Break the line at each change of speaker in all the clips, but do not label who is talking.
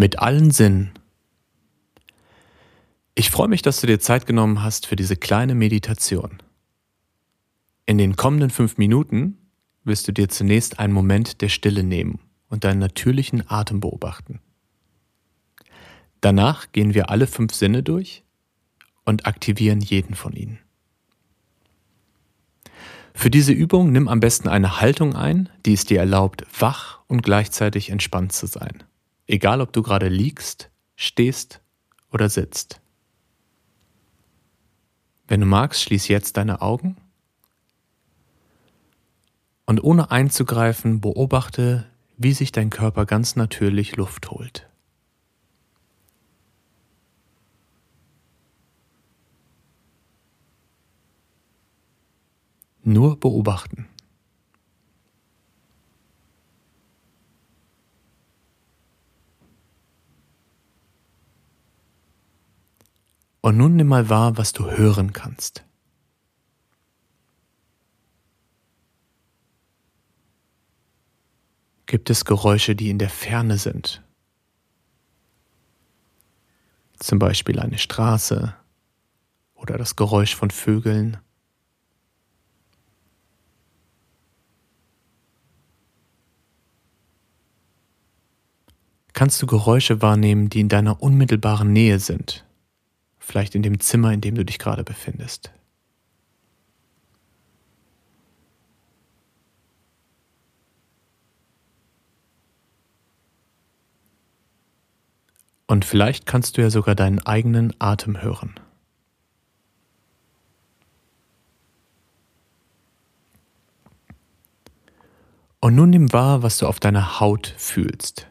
Mit allen Sinnen. Ich freue mich, dass du dir Zeit genommen hast für diese kleine Meditation. In den kommenden fünf Minuten wirst du dir zunächst einen Moment der Stille nehmen und deinen natürlichen Atem beobachten. Danach gehen wir alle fünf Sinne durch und aktivieren jeden von ihnen. Für diese Übung nimm am besten eine Haltung ein, die es dir erlaubt, wach und gleichzeitig entspannt zu sein. Egal ob du gerade liegst, stehst oder sitzt. Wenn du magst, schließ jetzt deine Augen und ohne einzugreifen beobachte, wie sich dein Körper ganz natürlich Luft holt. Nur beobachten. Und nun nimm mal wahr, was du hören kannst. Gibt es Geräusche, die in der Ferne sind? Zum Beispiel eine Straße oder das Geräusch von Vögeln. Kannst du Geräusche wahrnehmen, die in deiner unmittelbaren Nähe sind? Vielleicht in dem Zimmer, in dem du dich gerade befindest. Und vielleicht kannst du ja sogar deinen eigenen Atem hören. Und nun nimm wahr, was du auf deiner Haut fühlst.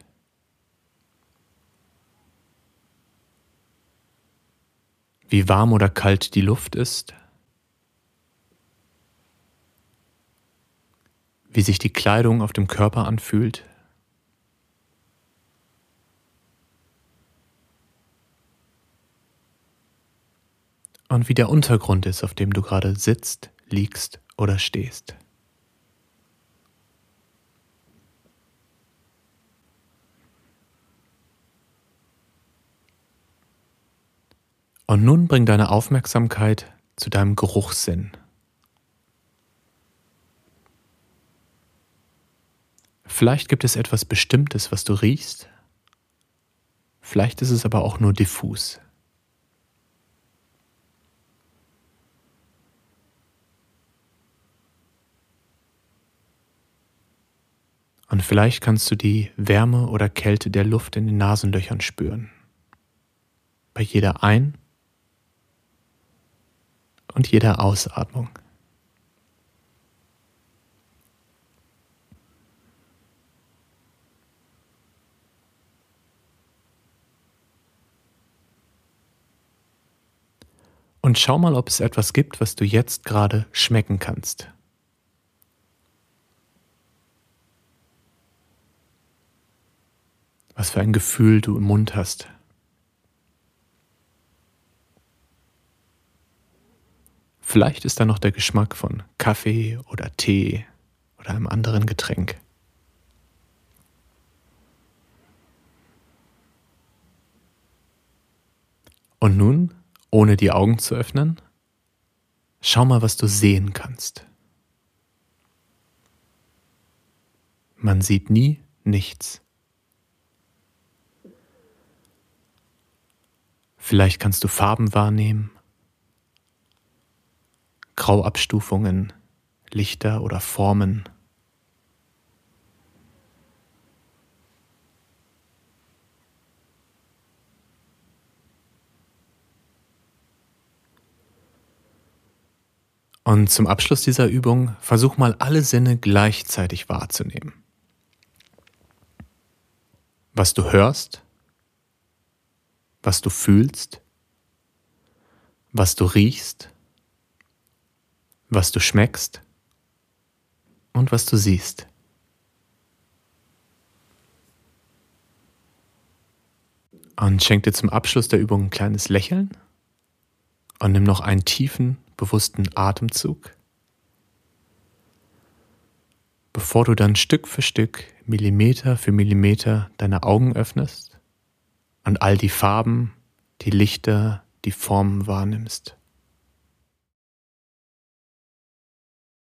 Wie warm oder kalt die Luft ist. Wie sich die Kleidung auf dem Körper anfühlt. und wie der Untergrund ist, auf dem du gerade sitzt, liegst oder stehst. Und nun bring deine Aufmerksamkeit zu deinem Geruchssinn. Vielleicht gibt es etwas Bestimmtes, was du riechst. Vielleicht ist es aber auch nur diffus. Und vielleicht kannst du die Wärme oder Kälte der Luft in den Nasenlöchern spüren. Bei jeder Ein- und jeder Ausatmung. Und schau mal, ob es etwas gibt, was du jetzt gerade schmecken kannst. was für ein Gefühl du im Mund hast. Vielleicht ist da noch der Geschmack von Kaffee oder Tee oder einem anderen Getränk. Und nun, ohne die Augen zu öffnen, schau mal, was du sehen kannst. Man sieht nie nichts. Vielleicht kannst du Farben wahrnehmen, Grauabstufungen, Lichter oder Formen. Und zum Abschluss dieser Übung versuch mal alle Sinne gleichzeitig wahrzunehmen. Was du hörst, was du fühlst, was du riechst, was du schmeckst und was du siehst. Und schenk dir zum Abschluss der Übung ein kleines Lächeln und nimm noch einen tiefen, bewussten Atemzug, bevor du dann Stück für Stück, Millimeter für Millimeter deine Augen öffnest und all die Farben, die Lichter, die Formen wahrnimmst.